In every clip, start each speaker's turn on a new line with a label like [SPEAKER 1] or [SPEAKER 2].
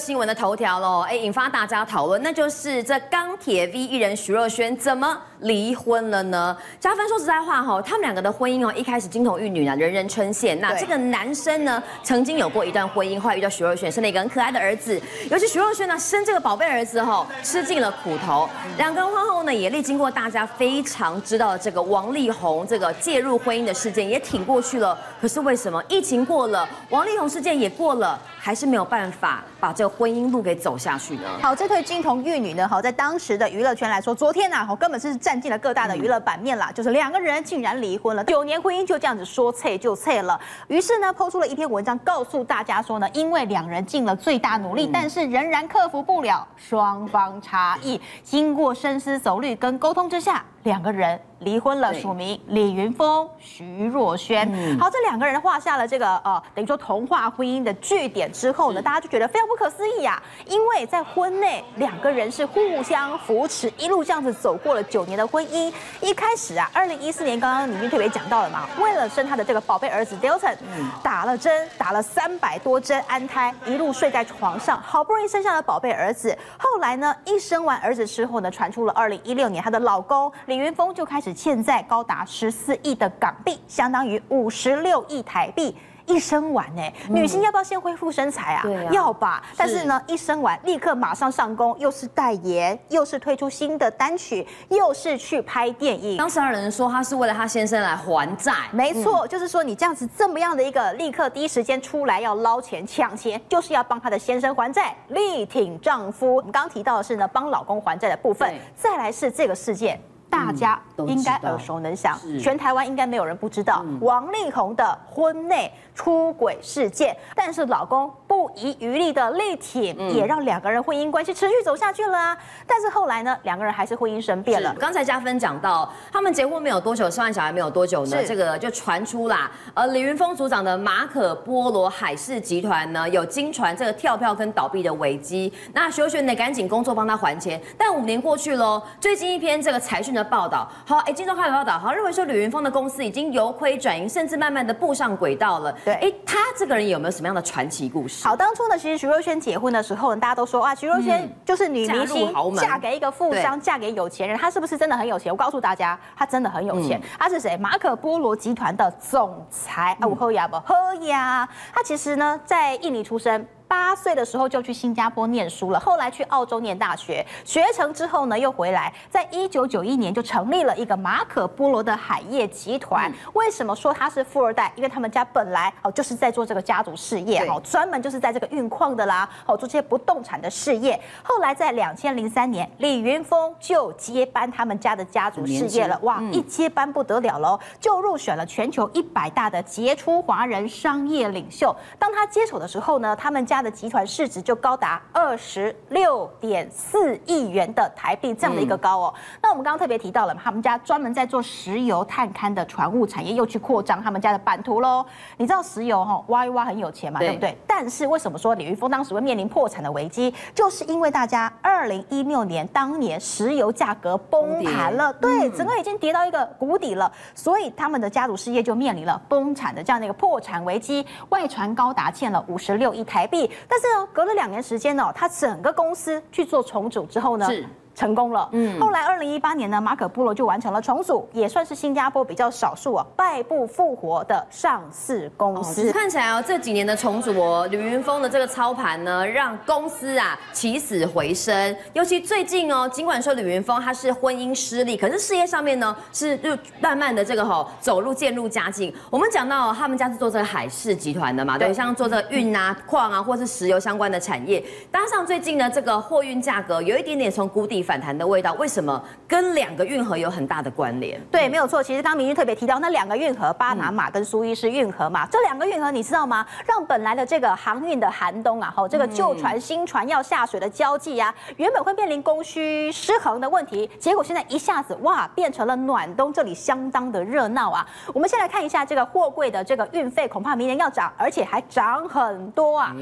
[SPEAKER 1] 新闻的头条喽，哎，引发大家讨论，那就是这钢铁 V 艺人徐若瑄怎么离婚了呢？加分说实在话哈，他们两个的婚姻哦，一开始金童玉女呢，人人称羡。那这个男生呢，曾经有过一段婚姻，后来遇到徐若瑄，生了一个很可爱的儿子。尤其徐若瑄呢，生这个宝贝儿子哈，吃尽了苦头。两个人婚后呢，也历经过大家非常知道的这个王力宏这个介入婚姻的事件，也挺过去了。可是为什么疫情过了，王力宏事件也过了，还是没有办法把这个婚姻路给走下去呢？
[SPEAKER 2] 好，这对金童玉女呢，好，在当时的娱乐圈来说，昨天呐、啊，根本是占尽了各大的娱乐版面啦。嗯、就是两个人竟然离婚了，九年婚姻就这样子说脆就脆了。于是呢，抛出了一篇文章，告诉大家说呢，因为两人尽了最大努力，嗯、但是仍然克服不了双方差异，经过深思熟虑跟沟通之下。两个人离婚了，署名李云峰、徐若瑄。嗯、好，这两个人画下了这个呃，等于说童话婚姻的句点之后呢，大家就觉得非常不可思议呀、啊。因为在婚内两个人是互相扶持，一路这样子走过了九年的婚姻。一开始啊，二零一四年刚刚里面特别讲到了嘛，为了生他的这个宝贝儿子 Dilton，打了针，打了三百多针安胎，一路睡在床上，好不容易生下了宝贝儿子。后来呢，一生完儿子之后呢，传出了二零一六年她的老公。李云峰就开始欠债高达十四亿的港币，相当于五十六亿台币。一生完呢，女性要不要先恢复身材啊？要吧。但是呢，一生完立刻马上上工，又是代言，又是推出新的单曲，又是去拍电影。
[SPEAKER 1] 当时有人说他是为了他先生来还债。
[SPEAKER 2] 没错，就是说你这样子这么样的一个立刻第一时间出来要捞钱抢钱，就是要帮他的先生还债，力挺丈夫。我们刚刚提到的是呢，帮老公还债的部分，再来是这个事件。大家应该耳熟能详，全台湾应该没有人不知道王力宏的婚内出轨事件。但是老公不遗余力的力挺，也让两个人婚姻关系持续走下去了啊。但是后来呢，两个人还是婚姻生变了。
[SPEAKER 1] 刚才嘉芬讲到，他们结婚没有多久，生完小孩没有多久呢，这个就传出啦。呃，李云峰组长的马可波罗海事集团呢，有惊传这个跳票跟倒闭的危机。那徐若瑄得赶紧工作帮他还钱。但五年过去喽，最近一篇这个财讯的。报道好，哎，今天开始报道好，认为说李云峰的公司已经由亏转盈，甚至慢慢的步上轨道了。对，哎，他这个人有没有什么样的传奇故事？
[SPEAKER 2] 好，当初呢，其实徐若瑄结婚的时候呢，大家都说啊，徐若瑄就是女明星，嫁给一个富商，嫁给有钱人，她是不是真的很有钱？我告诉大家，她真的很有钱。她是谁？马可波罗集团的总裁啊，我喝呀不喝呀。她其实呢，在印尼出生。八岁的时候就去新加坡念书了，后来去澳洲念大学，学成之后呢，又回来，在一九九一年就成立了一个马可波罗的海业集团。为什么说他是富二代？因为他们家本来哦就是在做这个家族事业，哦专门就是在这个运矿的啦，哦做这些不动产的事业。后来在两千零三年，李云峰就接班他们家的家族事业了。哇，一接班不得了喽，就入选了全球一百大的杰出华人商业领袖。当他接手的时候呢，他们家。的集团市值就高达二十六点四亿元的台币，这样的一个高哦。嗯、那我们刚刚特别提到了，他们家专门在做石油探勘的船务产业，又去扩张他们家的版图喽。你知道石油哈挖一挖很有钱嘛，对，对不对？但是为什么说李玉峰当时会面临破产的危机？就是因为大家二零一六年当年石油价格崩盘了，对，整个已经跌到一个谷底了，所以他们的家族事业就面临了崩产的这样的一个破产危机，外传高达欠了五十六亿台币。但是呢，隔了两年时间呢，他整个公司去做重组之后呢，成功了，嗯，后来二零一八年呢，马可波罗就完成了重组，也算是新加坡比较少数啊败不复活的上市公司。
[SPEAKER 1] 哦、看起来哦，这几年的重组哦，李云峰的这个操盘呢，让公司啊起死回生。尤其最近哦，尽管说李云峰他是婚姻失利，可是事业上面呢是就慢慢的这个吼走入渐入佳境。我们讲到他们家是做这个海事集团的嘛，对，像做这个运啊、矿啊，或是石油相关的产业，加上最近呢这个货运价格有一点点从谷底。反弹的味道，为什么跟两个运河有很大的关联？
[SPEAKER 2] 对，没有错。其实刚刚明君特别提到那两个运河，巴拿马跟苏伊士运河嘛，嗯、这两个运河你知道吗？让本来的这个航运的寒冬啊，哈，这个旧船新船要下水的交际啊，原本会面临供需失衡的问题，结果现在一下子哇，变成了暖冬，这里相当的热闹啊。我们先来看一下这个货柜的这个运费，恐怕明年要涨，而且还涨很多啊。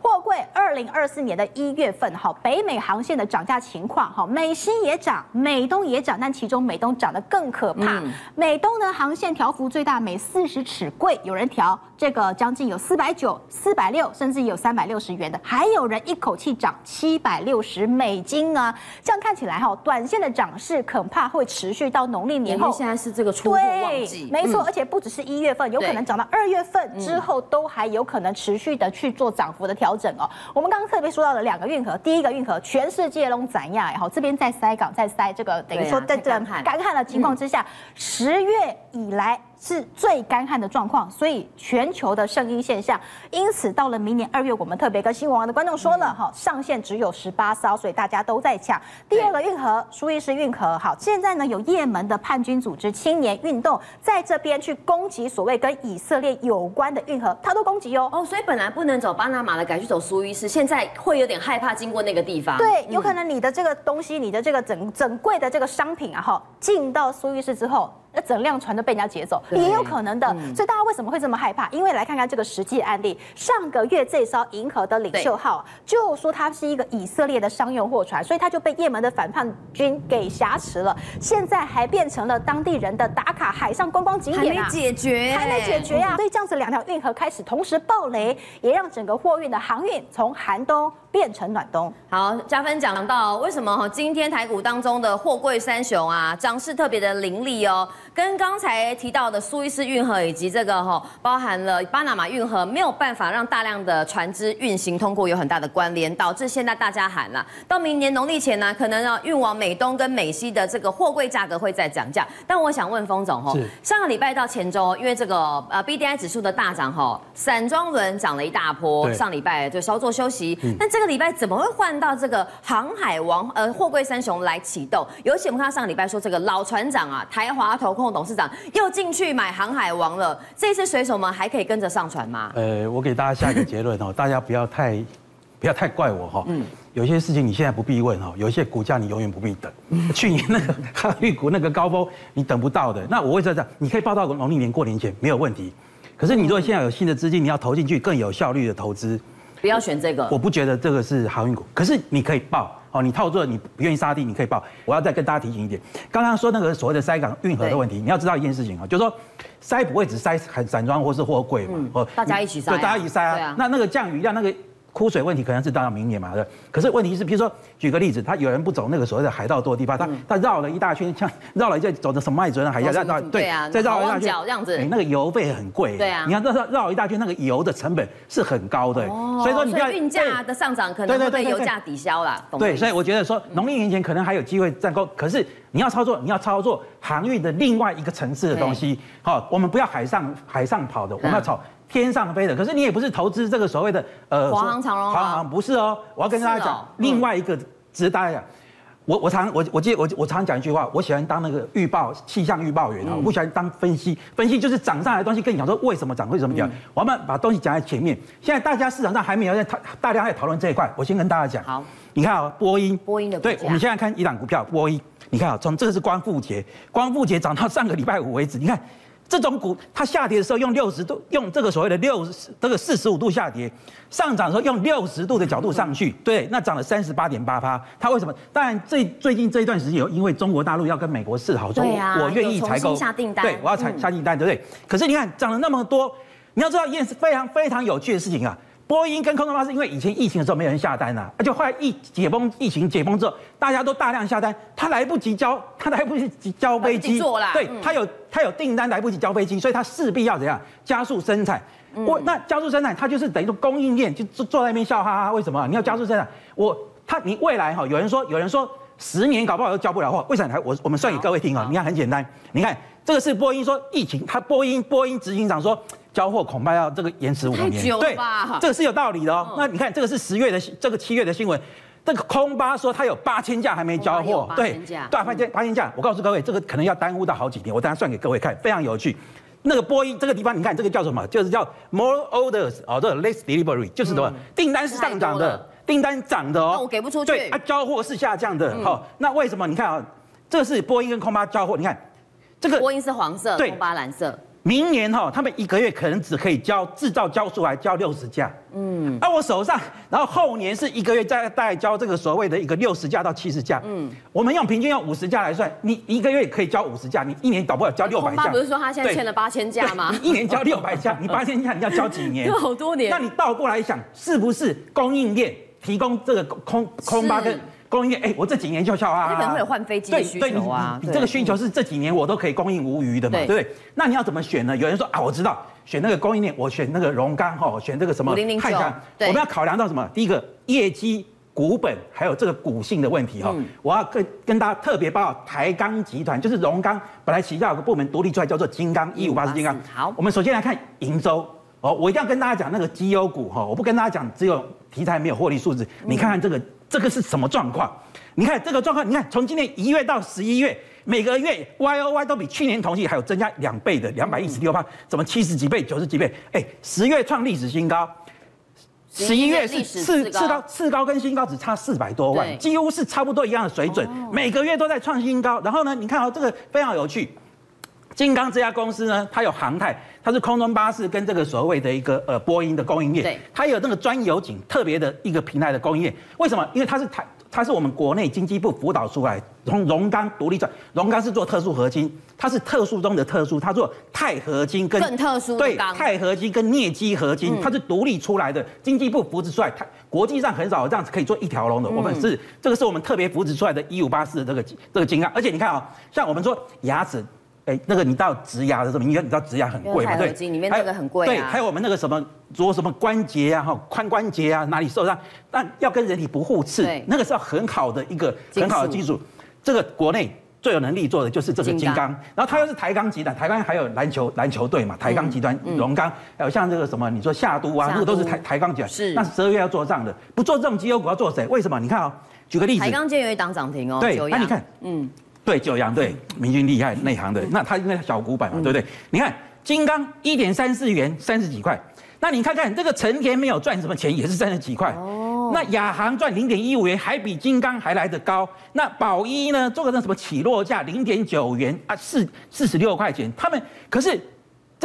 [SPEAKER 2] 货柜二零二四年的一月份，哈，北美航线的涨价情况，哈。美西也涨，美东也涨，但其中美东涨得更可怕。嗯、美东呢，航线调幅最大，每四十尺柜有人调这个将近有四百九、四百六，甚至有三百六十元的，还有人一口气涨七百六十美金啊！这样看起来哈，短线的涨势恐怕会持续到农历年后。
[SPEAKER 1] 现在是这个出货旺季，
[SPEAKER 2] 没错，嗯、而且不只是一月份，有可能涨到二月份之后，都还有可能持续的去做涨幅的调整哦。我们刚刚特别说到了两个运河，第一个运河全世界都怎样？然后这边在塞港，在塞这个等于说在这干旱的情况之下，十、嗯、月以来。是最干旱的状况，所以全球的圣婴现象。因此到了明年二月，我们特别跟新闻网的观众说了哈，上线只有十八艘，所以大家都在抢。第二个运河，苏伊士运河，好，现在呢有也门的叛军组织青年运动在这边去攻击所谓跟以色列有关的运河，他都攻击哦。
[SPEAKER 1] 哦，所以本来不能走巴拿马的，改去走苏伊士，现在会有点害怕经过那个地方。
[SPEAKER 2] 对，有可能你的这个东西，你的这个整整柜的这个商品啊，哈，进到苏伊士之后。那整辆船都被人家劫走，也有可能的。所以大家为什么会这么害怕？因为来看看这个实际案例，上个月这艘银河的领袖号就说它是一个以色列的商用货船，所以它就被也门的反叛军给挟持了。现在还变成了当地人的打卡海上观光景点
[SPEAKER 1] 啊，还没解决，
[SPEAKER 2] 还没解决呀。所以这样子两条运河开始同时爆雷，也让整个货运的航运从寒冬变成暖冬。
[SPEAKER 1] 好，加分讲到为什么哈今天台股当中的货柜三雄啊涨势特别的凌厉哦。跟刚才提到的苏伊士运河以及这个哈，包含了巴拿马运河没有办法让大量的船只运行通过，有很大的关联，导致现在大家喊了，到明年农历前呢，可能要运往美东跟美西的这个货柜价格会再涨价。但我想问封总哈，上个礼拜到前周，因为这个呃 B D I 指数的大涨哈，散装轮涨了一大波，上礼拜就稍作休息，那这个礼拜怎么会换到这个航海王呃货柜三雄来启动？尤其我们看到上个礼拜说这个老船长啊，台华投控。董事长又进去买航海王了，这次水手们还可以跟着上船吗？
[SPEAKER 3] 呃，我给大家下一个结论哦，大家不要太不要太怪我哈。嗯，有些事情你现在不必问哈，有些股价你永远不必等。去年那个 航运股那个高峰你等不到的，那我会这样，你可以报到农历年过年前没有问题。可是你如果现在有新的资金，你要投进去更有效率的投资，
[SPEAKER 1] 不要选这个。
[SPEAKER 3] 我不觉得这个是航运股，可是你可以报。哦，你套住了，你不愿意杀地，你可以报。我要再跟大家提醒一点，刚刚说那个所谓的塞港运河的问题，你要知道一件事情啊，就是说塞不会只塞很散装或是货柜嘛，哦，
[SPEAKER 1] 大家一起塞，
[SPEAKER 3] 对，大家一起塞啊。那那个降雨量那个。枯水问题可能是到明年嘛，对。可是问题是，比如说举个例子，他有人不走那个所谓的海盗多的地方，他他绕了一大圈，像绕了一圈，走的什么麦哲伦海峡，绕绕对啊，再绕一大圈
[SPEAKER 1] 这样子，
[SPEAKER 3] 那个油费很贵。
[SPEAKER 1] 对啊，
[SPEAKER 3] 你要绕绕绕一大圈，那个油的成本是很高的。
[SPEAKER 1] 所以说你要运价的上涨可能会被油价抵消了。
[SPEAKER 3] 对，所以我觉得说农历年前可能还有机会再攻，可是你要操作，你要操作航运的另外一个层次的东西。好，我们不要海上海上跑的，我们要炒。天上飞的，可是你也不是投资这个所谓的呃
[SPEAKER 1] 华航长荣
[SPEAKER 3] 华航不是哦，我要跟大家讲、哦、另外一个值得大家讲，我我常我我记得我我常讲一句话，我喜欢当那个预报气象预报员啊，我不喜欢当分析，分析就是涨上来的东西跟你讲说为什么涨，为什么涨，我们把东西讲在前面。现在大家市场上还没有在讨大量在讨论这一块，我先跟大家讲。
[SPEAKER 1] 好，
[SPEAKER 3] 你看啊，波音，
[SPEAKER 1] 波音的
[SPEAKER 3] 对，我们现在看一档股票，波音，你看啊，从这个是光复节，光复节涨到上个礼拜五为止，你看。这种股它下跌的时候用六十度，用这个所谓的六十这个四十五度下跌，上涨的时候用六十度的角度上去，对，那涨了三十八点八趴。它为什么？当然最最近这一段时间有因为中国大陆要跟美国示好，说我愿意采购，
[SPEAKER 1] 下订单，
[SPEAKER 3] 对，我要采下订单，对不对？可是你看涨了那么多，你要知道一件事非常非常有趣的事情啊。波音跟空中巴士，因为以前疫情的时候没有人下单呐、啊，而且后来疫解封，疫情解封之后，大家都大量下单，他来不及交，他来不及交飞机，对，他有他有订单来不及交飞机，所以他势必要怎样加速生产。我那加速生产，他就是等于说供应链就坐坐在那边笑哈哈，为什么？你要加速生产，我他你未来哈，有人说有人说十年搞不好都交不了货，为什么？我我们算给各位听啊，你看很简单，你看这个是波音说疫情，他波音波音执行长说。交货恐怕要这个延迟五年，对，这个是有道理的哦。那你看，这个是十月的，这个七月的新闻，这个空巴说他有八千架还没交货，对，对，八千八千架。我告诉各位，这个可能要耽误到好几年。我等下算给各位看，非常有趣。那个波音这个地方，你看这个叫什么？就是叫 more orders 哦，这个 less delivery 就是什么？订单是上涨的，订单涨的哦。那
[SPEAKER 1] 我给不出去。
[SPEAKER 3] 对，啊，交货是下降的。好，那为什么？你看啊，这个是波音跟空巴交货，你看这个
[SPEAKER 1] 波音是黄色，空巴蓝色。
[SPEAKER 3] 明年哈，他们一个月可能只可以交制造交出来交六十架，嗯，而我手上，然后后年是一个月再大概交这个所谓的一个六十架到七十架，嗯，我们用平均用五十架来算，你一个月可以交五十架，你一年搞不好交六百架。
[SPEAKER 1] 他不是说他现在欠了八千架吗？
[SPEAKER 3] 你 一年交六百架，你八千架你要交几年？
[SPEAKER 1] 好多年。
[SPEAKER 3] 那你倒过来想，是不是供应链提供这个空空巴跟？供应链，哎，我这几年就笑啊，
[SPEAKER 1] 日本会有换飞机的需求啊，
[SPEAKER 3] 你这个需求是这几年我都可以供应无余的嘛，对不对？那你要怎么选呢？有人说啊，我知道，选那个供应链，我选那个荣钢哈，选这个什么
[SPEAKER 1] 太钢，
[SPEAKER 3] 我们要考量到什么？第一个业绩、股本，还有这个股性的问题哈。我要跟跟大家特别报告台钢集团，就是荣钢本来旗下有个部门独立出来叫做金刚一五八四金刚。
[SPEAKER 1] 好，
[SPEAKER 3] 我们首先来看营收哦，我一定要跟大家讲那个绩优股哈，我不跟大家讲只有题材没有获利数字，你看看这个这个是什么状况？你看这个状况，你看从今年一月到十一月，每个月 Y O Y 都比去年同期还有增加两倍的两百一十六趴，怎么七十几倍、九十几倍？哎，十月创历史新高，十一月是次次高次高跟新高只差四百多万，几乎是差不多一样的水准，每个月都在创新高。然后呢，你看哦，这个非常有趣，精刚这家公司呢，它有航太，它是空中巴士跟这个所谓的一个呃波音的供应链，它有那个专油井特别的一个平台的供应链。为什么？因为它是台。它是我们国内经济部辅导出来，从荣钢独立出来，荣钢是做特殊合金，它是特殊中的特殊，它做钛合金跟
[SPEAKER 1] 更特殊
[SPEAKER 3] 对钛合金跟镍基合金，它是独立出来的，经济部扶持出来，它国际上很少有这样子可以做一条龙的，我们是这个是我们特别扶持出来的一五八四的这个这个金刚，而且你看啊，像我们说牙齿。哎，那个你知道植牙的什么？你你知道植牙很贵嘛？对，
[SPEAKER 1] 里面那个很贵、啊。
[SPEAKER 3] 对，还有我们那个什么做什么关节啊，哈，髋关节啊，哪里受伤？但要跟人体不互斥，那个是要很好的一个很好的技术。属这个国内最有能力做的就是这个金刚，然后它又是台钢集团，台钢还有篮球篮球队嘛，台钢集团荣钢，还有像这个什么，你说夏都啊，都那个都是台台钢集团。是。那十二月要做账的，不做这种绩优股要做谁？为什么？你看哦，举个例子。
[SPEAKER 1] 台钢今天有一档涨停哦。
[SPEAKER 3] 对。那你看，嗯。对，九阳对，明君厉害，内行的。那他因为小股板嘛，对不对？你看金刚一点三四元，三十几块。那你看看这个成田没有赚什么钱，也是三十几块。哦。那亚航赚零点一五元，还比金刚还来得高。那宝一呢，做个那什么起落价零点九元啊，四四十六块钱。他们可是。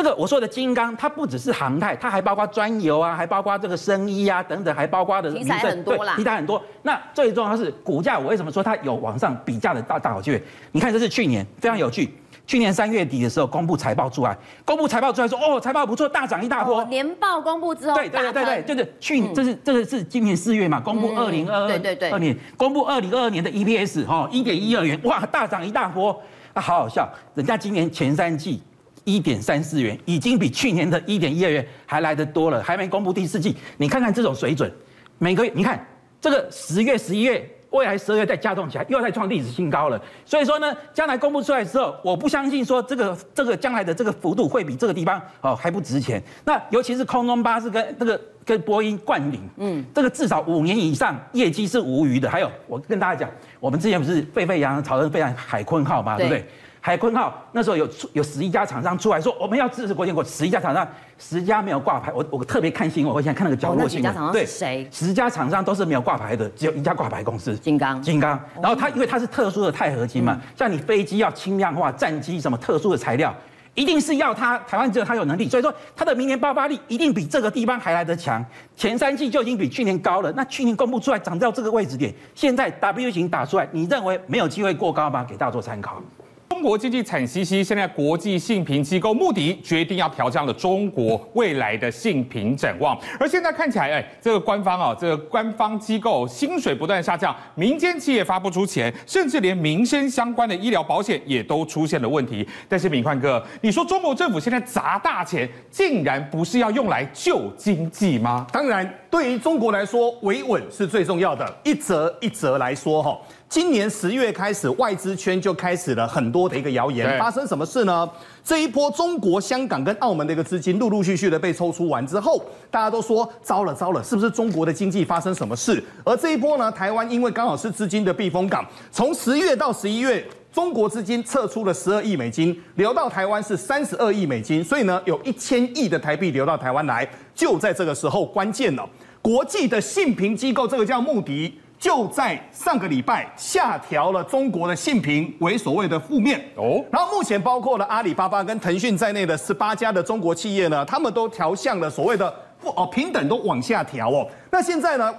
[SPEAKER 3] 这个我说的金刚，它不只是航太，它还包括专油啊，还包括这个生医啊等等，还包括的
[SPEAKER 1] 题材很多啦，
[SPEAKER 3] 题材很多。那最重要的是股价，我为什么说它有往上比价的大大好机会？你看这是去年非常有趣，去年三月底的时候公布财报出来，公布财报出来说哦财报不错，大涨一大波。
[SPEAKER 1] 年报公布之后，
[SPEAKER 3] 对对对对，就是去年这是这个是今年四月嘛，公布二零二二对对对二年公布二零二二年的 EPS 哈一点一二元，哇大涨一大波，啊好好笑，人家今年前三季。一点三四元，已经比去年的一点一二元还来得多了，还没公布第四季。你看看这种水准，每个月你看这个十月、十一月，未来十二月再加重起来，又要再创历史新高了。所以说呢，将来公布出来之后，我不相信说这个这个将来的这个幅度会比这个地方哦还不值钱。那尤其是空中巴士跟这个跟波音冠领，嗯，这个至少五年以上业绩是无虞的。还有，我跟大家讲，我们之前不是沸沸扬扬讨论非常海坤号嘛，对不对？海坤号那时候有出有十一家厂商出来说，我们要支持国建国，十一家厂商十家没有挂牌，我我特别看新闻，我现在看那个角落新闻，
[SPEAKER 1] 哦、对，谁？
[SPEAKER 3] 十家厂商都是没有挂牌的，只有一家挂牌公司，
[SPEAKER 1] 金刚，
[SPEAKER 3] 金刚。然后它因为它是特殊的钛合金嘛，嗯、像你飞机要轻量化，战机什么特殊的材料，一定是要它台湾只有它有能力，所以说它的明年爆发力一定比这个地方还来得强。前三季就已经比去年高了，那去年公布出来涨到这个位置点，现在 W 型打出来，你认为没有机会过高吗？给大家做参考。
[SPEAKER 4] 中国经济惨兮兮，现在国际信评机构穆迪决定要调降了中国未来的信评展望。而现在看起来，哎，这个官方啊，这个官方机构薪水不断下降，民间企业发不出钱，甚至连民生相关的医疗保险也都出现了问题。但是敏宽哥，你说中国政府现在砸大钱，竟然不是要用来救经济吗？
[SPEAKER 5] 当然，对于中国来说，维稳是最重要的。一则一则来说，哈。今年十月开始，外资圈就开始了很多的一个谣言。发生什么事呢？这一波中国香港跟澳门的一个资金陆陆续续的被抽出完之后，大家都说糟了糟了，是不是中国的经济发生什么事？而这一波呢，台湾因为刚好是资金的避风港，从十月到十一月，中国资金撤出了十二亿美金，流到台湾是三十二亿美金，所以呢，有一千亿的台币流到台湾来。就在这个时候，关键了，国际的信评机构，这个叫穆迪。就在上个礼拜下调了中国的信评为所谓的负面哦，然后目前包括了阿里巴巴跟腾讯在内的十八家的中国企业呢，他们都调向了所谓的不哦平等都往下调哦。那现在呢，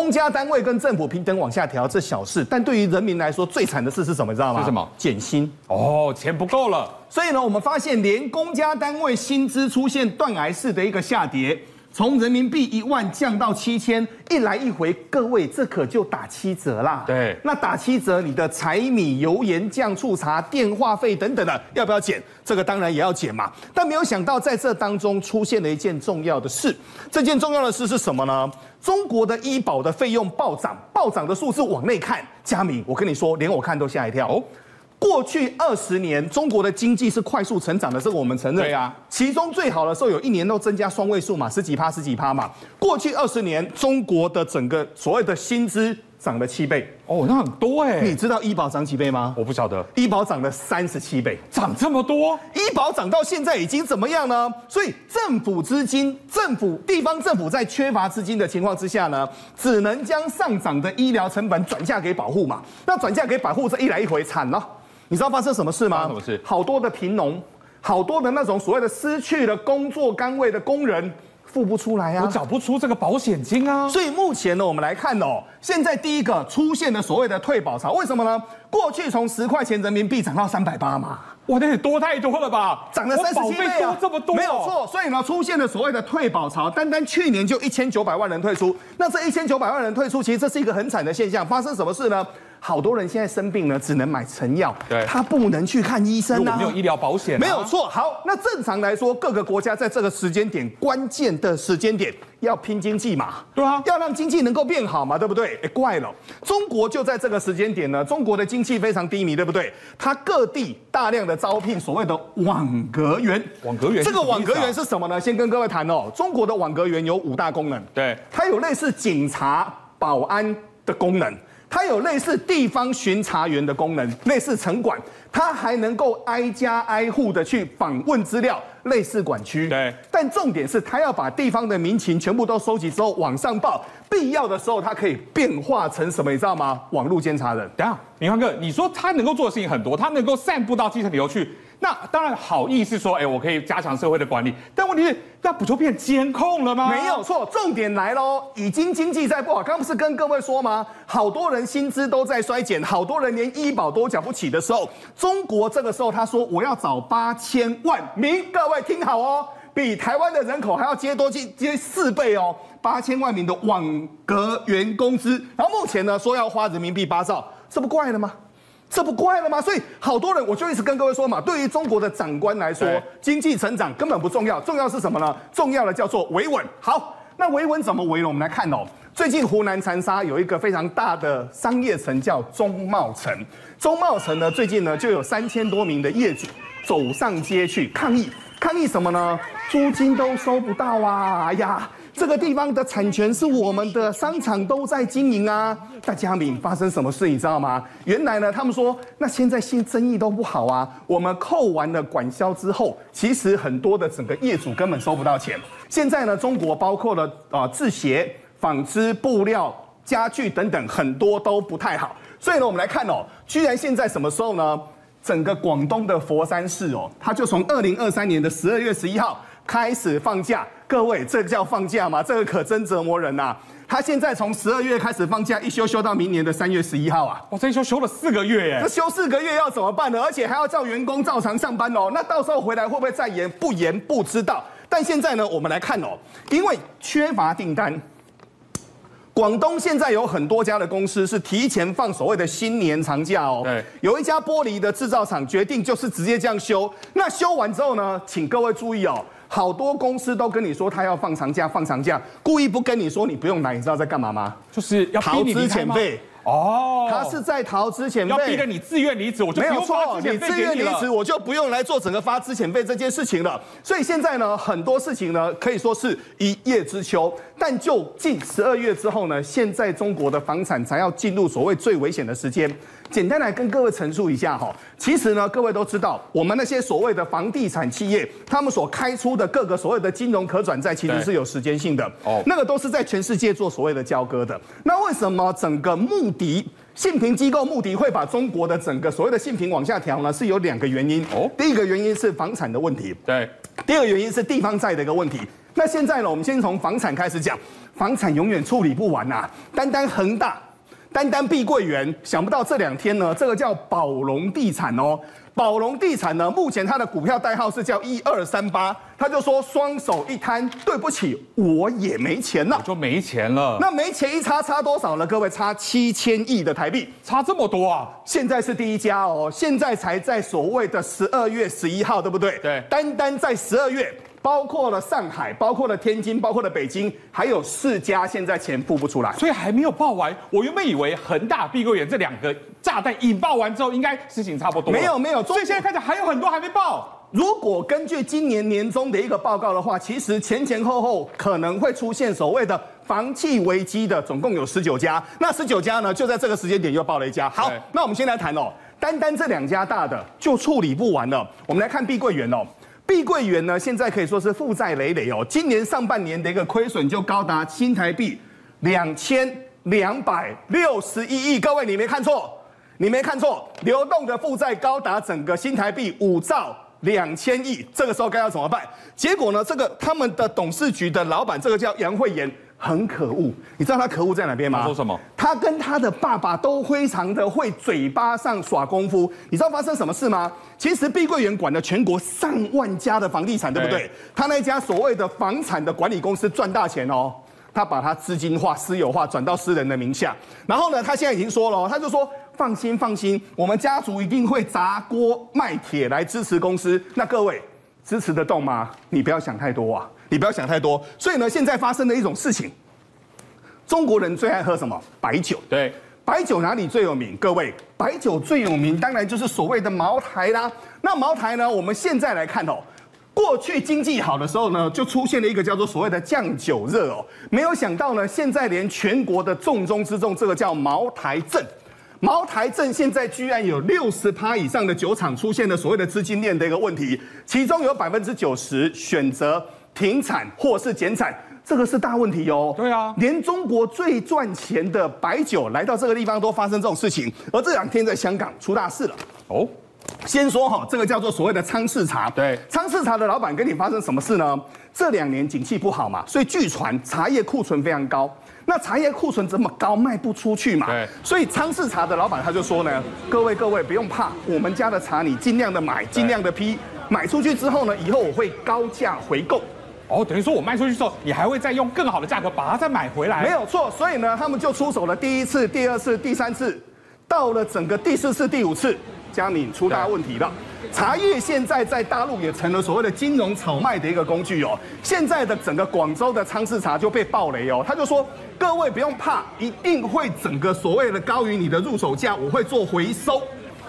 [SPEAKER 5] 公家单位跟政府平等往下调这小事，但对于人民来说最惨的事是什么？你知道吗？
[SPEAKER 4] 是什么？
[SPEAKER 5] 减薪
[SPEAKER 4] 哦，钱不够了。
[SPEAKER 5] 所以呢，我们发现连公家单位薪资出现断崖式的一个下跌。从人民币一万降到七千，一来一回，各位这可就打七折啦。
[SPEAKER 4] 对，
[SPEAKER 5] 那打七折，你的柴米油盐酱醋茶、电话费等等的，要不要减？这个当然也要减嘛。但没有想到，在这当中出现了一件重要的事。这件重要的事是什么呢？中国的医保的费用暴涨，暴涨的数字往内看，佳明，我跟你说，连我看都吓一跳。哦过去二十年，中国的经济是快速成长的，这个我们承认。
[SPEAKER 4] 对啊，
[SPEAKER 5] 其中最好的时候有一年都增加双位数嘛，十几趴、十几趴嘛。过去二十年，中国的整个所谓的薪资涨了七倍。
[SPEAKER 4] 哦，那很多哎。
[SPEAKER 5] 你知道医保涨几倍吗？
[SPEAKER 4] 我不晓得。
[SPEAKER 5] 医保涨了三十七倍，
[SPEAKER 4] 涨这么多？
[SPEAKER 5] 医保涨到现在已经怎么样呢？所以政府资金、政府地方政府在缺乏资金的情况之下呢，只能将上涨的医疗成本转嫁给保护嘛。那转嫁给保护，这一来一回惨了。你知道发生什么事吗？
[SPEAKER 4] 什么事？
[SPEAKER 5] 好多的贫农，好多的那种所谓的失去了工作岗位的工人，付不出来啊！
[SPEAKER 4] 我找不出这个保险金啊！
[SPEAKER 5] 所以目前呢，我们来看哦，现在第一个出现的所谓的退保潮，为什么呢？过去从十块钱人民币涨到三百八嘛，
[SPEAKER 4] 哇，那也多太多了吧？
[SPEAKER 5] 涨了三十七倍啊！
[SPEAKER 4] 这么多，
[SPEAKER 5] 没有错。所以呢，出现了所谓的退保潮，单单去年就一千九百万人退出。那这一千九百万人退出，其实这是一个很惨的现象。发生什么事呢？好多人现在生病呢，只能买成药，
[SPEAKER 4] 对，
[SPEAKER 5] 他不能去看医生啊，
[SPEAKER 4] 没有医疗保险，
[SPEAKER 5] 没有错。好，那正常来说，各个国家在这个时间点，关键的时间点，要拼经济嘛，
[SPEAKER 4] 对啊，
[SPEAKER 5] 要让经济能够变好嘛，对不对？哎，怪了，中国就在这个时间点呢，中国的经济非常低迷，对不对？它各地大量的招聘所谓的网格员，
[SPEAKER 4] 网格员，
[SPEAKER 5] 这个网格员是什么呢？先跟各位谈哦，中国的网格员有五大功能，
[SPEAKER 4] 对，
[SPEAKER 5] 它有类似警察、保安的功能。它有类似地方巡查员的功能，类似城管，它还能够挨家挨户的去访问资料，类似管区。
[SPEAKER 4] 对，
[SPEAKER 5] 但重点是，它要把地方的民情全部都收集之后往上报，必要的时候，它可以变化成什么？你知道吗？网络监察人。
[SPEAKER 4] 等下，明翰哥，你说它能够做的事情很多，它能够散布到基层里头去。那当然好意是说，哎，我可以加强社会的管理，但问题是，那不就变监控了吗？
[SPEAKER 5] 没有错，重点来喽，已经经济在不好，刚不是跟各位说吗？好多人薪资都在衰减，好多人连医保都缴不起的时候，中国这个时候他说我要找八千万名，各位听好哦，比台湾的人口还要接多接接四倍哦，八千万名的网格员工资，然后目前呢说要花人民币八兆，这不怪了吗？这不怪了吗？所以好多人，我就一直跟各位说嘛，对于中国的长官来说，经济成长根本不重要，重要是什么呢？重要的叫做维稳。好，那维稳怎么维呢？我们来看哦，最近湖南长沙有一个非常大的商业城叫中贸城，中贸城呢最近呢就有三千多名的业主走上街去抗议，抗议什么呢？租金都收不到啊！哎呀。这个地方的产权是我们的，商场都在经营啊。大家明发生什么事你知道吗？原来呢，他们说那现在新生意都不好啊。我们扣完了管销之后，其实很多的整个业主根本收不到钱。现在呢，中国包括了啊制鞋、纺织、布料、家具等等，很多都不太好。所以呢，我们来看哦，居然现在什么时候呢？整个广东的佛山市哦，它就从二零二三年的十二月十一号开始放假。各位，这个叫放假吗？这个可真折磨人呐、啊！他现在从十二月开始放假，一休休到明年的三月十一号啊！
[SPEAKER 4] 哇，这一休休了四个月耶！
[SPEAKER 5] 这休四个月要怎么办呢？而且还要叫员工照常上班哦。那到时候回来会不会再延？不延不知道。但现在呢，我们来看哦，因为缺乏订单，广东现在有很多家的公司是提前放所谓的新年长假哦。
[SPEAKER 4] 对，
[SPEAKER 5] 有一家玻璃的制造厂决定就是直接这样休。那休完之后呢，请各位注意哦。好多公司都跟你说他要放长假，放长假，故意不跟你说，你不用来，你知道在干嘛吗？
[SPEAKER 4] 就是要
[SPEAKER 5] 逃资遣费。哦，他是在逃资遣费，
[SPEAKER 4] 要逼着你自愿离职，我就
[SPEAKER 5] 没有错，你自愿离职，我就不用来做整个发资遣费这件事情了。所以现在呢，很多事情呢可以说是一叶知秋，但就近十二月之后呢，现在中国的房产才要进入所谓最危险的时间。简单来跟各位陈述一下哈，其实呢，各位都知道，我们那些所谓的房地产企业，他们所开出的各个所谓的金融可转债，其实是有时间性的哦，那个都是在全世界做所谓的交割的。那为什么整个穆迪信评机构穆迪会把中国的整个所谓的信评往下调呢？是有两个原因哦。第一个原因是房产的问题，
[SPEAKER 4] 对；
[SPEAKER 5] 第二个原因是地方债的一个问题。那现在呢，我们先从房产开始讲，房产永远处理不完呐、啊，单单恒大。单单碧桂园，想不到这两天呢，这个叫宝龙地产哦，宝龙地产呢，目前它的股票代号是叫一二三八，他就说双手一摊，对不起，我也没钱了，
[SPEAKER 4] 就没钱了。
[SPEAKER 5] 那没钱一差差多少呢？各位差七千亿的台币，
[SPEAKER 4] 差这么多啊！
[SPEAKER 5] 现在是第一家哦，现在才在所谓的十二月十一号，对不对？
[SPEAKER 4] 对，
[SPEAKER 5] 单单在十二月。包括了上海，包括了天津，包括了北京，还有四家现在钱付不出来，
[SPEAKER 4] 所以还没有爆完。我原本以为恒大、碧桂园这两个炸弹引爆完之后，应该事情差不多。
[SPEAKER 5] 没有没有，
[SPEAKER 4] 所以现在看起来还有很多还没爆。
[SPEAKER 5] 如果根据今年年中的一个报告的话，其实前前后后可能会出现所谓的房企危机的，总共有十九家。那十九家呢，就在这个时间点又爆了一家。好，那我们先来谈哦，单单这两家大的就处理不完了。我们来看碧桂园哦。碧桂园呢，现在可以说是负债累累哦。今年上半年的一个亏损就高达新台币两千两百六十一亿。各位，你没看错，你没看错，流动的负债高达整个新台币五兆两千亿。这个时候该要怎么办？结果呢，这个他们的董事局的老板，这个叫杨惠妍。很可恶，你知道他可恶在哪边吗？
[SPEAKER 4] 他说什么？
[SPEAKER 5] 他跟他的爸爸都非常的会嘴巴上耍功夫。你知道发生什么事吗？其实碧桂园管了全国上万家的房地产，对不对？他那家所谓的房产的管理公司赚大钱哦，他把它资金化、私有化，转到私人的名下。然后呢，他现在已经说了，他就说放心放心，我们家族一定会砸锅卖铁来支持公司。那各位支持得动吗？你不要想太多啊。你不要想太多，所以呢，现在发生的一种事情，中国人最爱喝什么？白酒。
[SPEAKER 4] 对，
[SPEAKER 5] 白酒哪里最有名？各位，白酒最有名，当然就是所谓的茅台啦。那茅台呢？我们现在来看哦，过去经济好的时候呢，就出现了一个叫做所谓的酱酒热哦。没有想到呢，现在连全国的重中之重，这个叫茅台镇。茅台镇现在居然有六十趴以上的酒厂出现了所谓的资金链的一个问题，其中有百分之九十选择。停产或是减产，这个是大问题哦。
[SPEAKER 4] 对啊，
[SPEAKER 5] 连中国最赚钱的白酒来到这个地方都发生这种事情，而这两天在香港出大事了。哦，先说哈，这个叫做所谓的仓市茶。
[SPEAKER 4] 对，
[SPEAKER 5] 仓市茶的老板跟你发生什么事呢？这两年景气不好嘛，所以据传茶叶库存非常高。那茶叶库存这么高，卖不出去嘛。
[SPEAKER 4] 对，
[SPEAKER 5] 所以仓市茶的老板他就说呢，各位各位不用怕，我们家的茶你尽量的买，尽量的批，买出去之后呢，以后我会高价回购。
[SPEAKER 4] 哦，等于说我卖出去之后，你还会再用更好的价格把它再买回来？
[SPEAKER 5] 没有错，所以呢，他们就出手了第一次、第二次、第三次，到了整个第四次、第五次，佳敏出大问题了。茶叶现在在大陆也成了所谓的金融炒卖的一个工具哦。现在的整个广州的仓式茶就被暴雷哦，他就说各位不用怕，一定会整个所谓的高于你的入手价，我会做回收。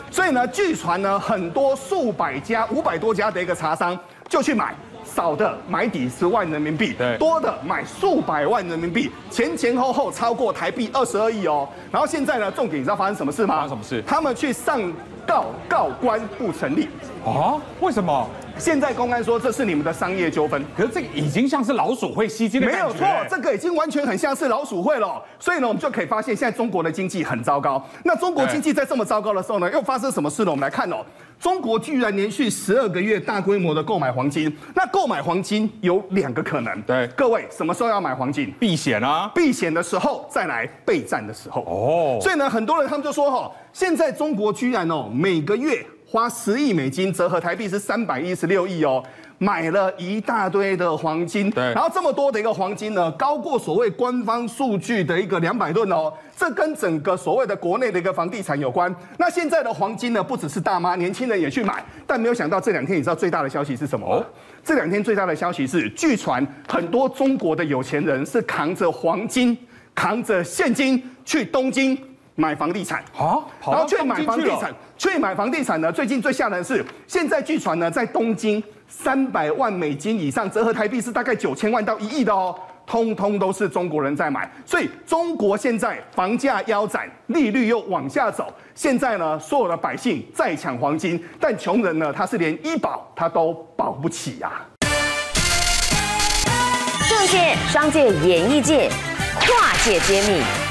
[SPEAKER 5] 所以呢，据传呢，很多数百家、五百多家的一个茶商就去买。少的买几十万人民币，
[SPEAKER 4] 对，
[SPEAKER 5] 多的买数百万人民币，前前后后超过台币二十二亿哦。然后现在呢，重点你知道发生什么事吗？
[SPEAKER 4] 发生什么事？
[SPEAKER 5] 他们去上告，告官不成立。
[SPEAKER 4] 啊？为什么？
[SPEAKER 5] 现在公安说这是你们的商业纠纷，
[SPEAKER 4] 可是这个已经像是老鼠会吸金的感觉。
[SPEAKER 5] 没有错，这个已经完全很像是老鼠会了。所以呢，我们就可以发现现在中国的经济很糟糕。那中国经济在这么糟糕的时候呢，又发生什么事呢？我们来看哦。中国居然连续十二个月大规模的购买黄金，那购买黄金有两个可能。
[SPEAKER 4] 对，
[SPEAKER 5] 各位什么时候要买黄金？
[SPEAKER 4] 避险啊！
[SPEAKER 5] 避险的时候再来备战的时候。
[SPEAKER 4] 哦，
[SPEAKER 5] 所以呢，很多人他们就说哈，现在中国居然哦每个月花十亿美金，折合台币是三百一十六亿哦。买了一大堆的黄金，
[SPEAKER 4] 对，
[SPEAKER 5] 然后这么多的一个黄金呢，高过所谓官方数据的一个两百吨哦，这跟整个所谓的国内的一个房地产有关。那现在的黄金呢，不只是大妈，年轻人也去买，但没有想到这两天你知道最大的消息是什么？哦，这两天最大的消息是，据传很多中国的有钱人是扛着黄金、扛着现金去东京买房地产
[SPEAKER 4] 啊，
[SPEAKER 5] 然后去买房地产，去买房地产呢？最近最吓人的是，现在据传呢，在东京三百万美金以上，折合台币是大概九千万到一亿的哦，通通都是中国人在买。所以中国现在房价腰斩，利率又往下走，现在呢，所有的百姓在抢黄金，但穷人呢，他是连医保他都保不起呀、啊。
[SPEAKER 1] 政界、商界、演艺界，跨界揭秘。